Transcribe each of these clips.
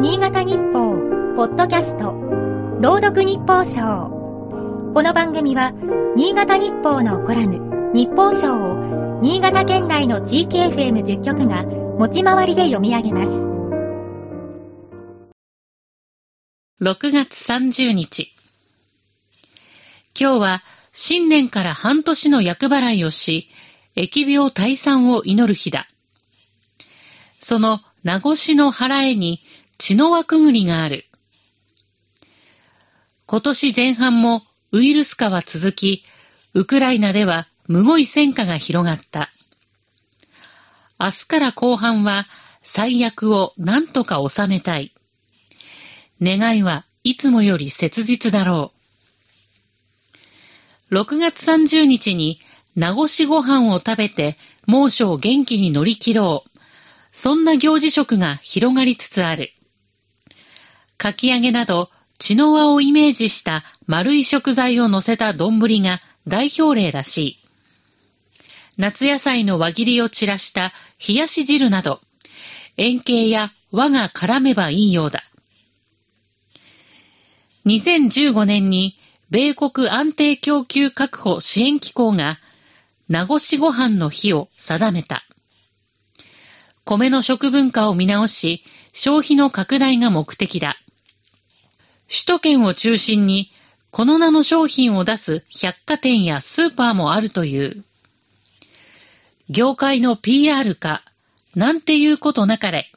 新潟日報、ポッドキャスト、朗読日報賞。この番組は、新潟日報のコラム、日報賞を、新潟県内の地域 FM10 局が、持ち回りで読み上げます。6月30日。今日は、新年から半年の厄払いをし、疫病退散を祈る日だ。その名越の腹絵に血の輪くぐりがある。今年前半もウイルス化は続き、ウクライナではむごい戦火が広がった。明日から後半は最悪を何とか収めたい。願いはいつもより切実だろう。6月30日に名越ご飯を食べて猛暑を元気に乗り切ろう。そんな行事食が広がりつつある。かき揚げなど、血の輪をイメージした丸い食材を乗せた丼が代表例らしい。夏野菜の輪切りを散らした冷やし汁など、円形や輪が絡めばいいようだ。2015年に米国安定供給確保支援機構が名越ご飯の日を定めた。米の食文化を見直し、消費の拡大が目的だ。首都圏を中心に、この名の商品を出す百貨店やスーパーもあるという。業界の PR 化、なんていうことなかれ。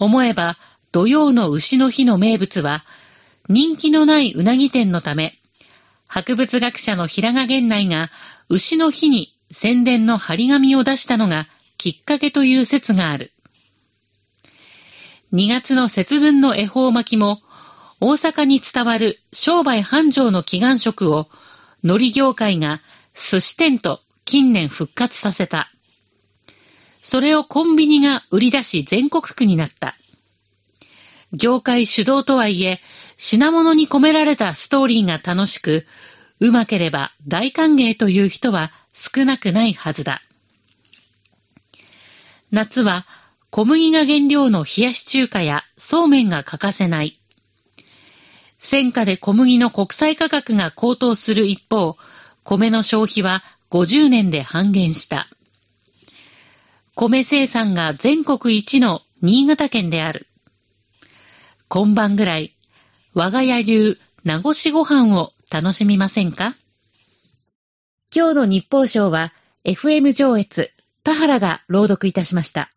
思えば、土曜の牛の日の名物は、人気のないうなぎ店のため、博物学者の平賀源内が牛の日に宣伝の張り紙を出したのがきっかけという説がある。2月の節分の恵方巻きも、大阪に伝わる商売繁盛の祈願食を、海苔業界が寿司店と近年復活させた。それをコンビニが売り出し全国区になった。業界主導とはいえ、品物に込められたストーリーが楽しく、うまければ大歓迎という人は少なくないはずだ。夏は小麦が原料の冷やし中華やそうめんが欠かせない。戦火で小麦の国際価格が高騰する一方、米の消費は50年で半減した。米生産が全国一の新潟県である。今晩ぐらい、我が家流名越ご飯を楽しみませんか？今日の日報賞は FM 上越田原が朗読いたしました。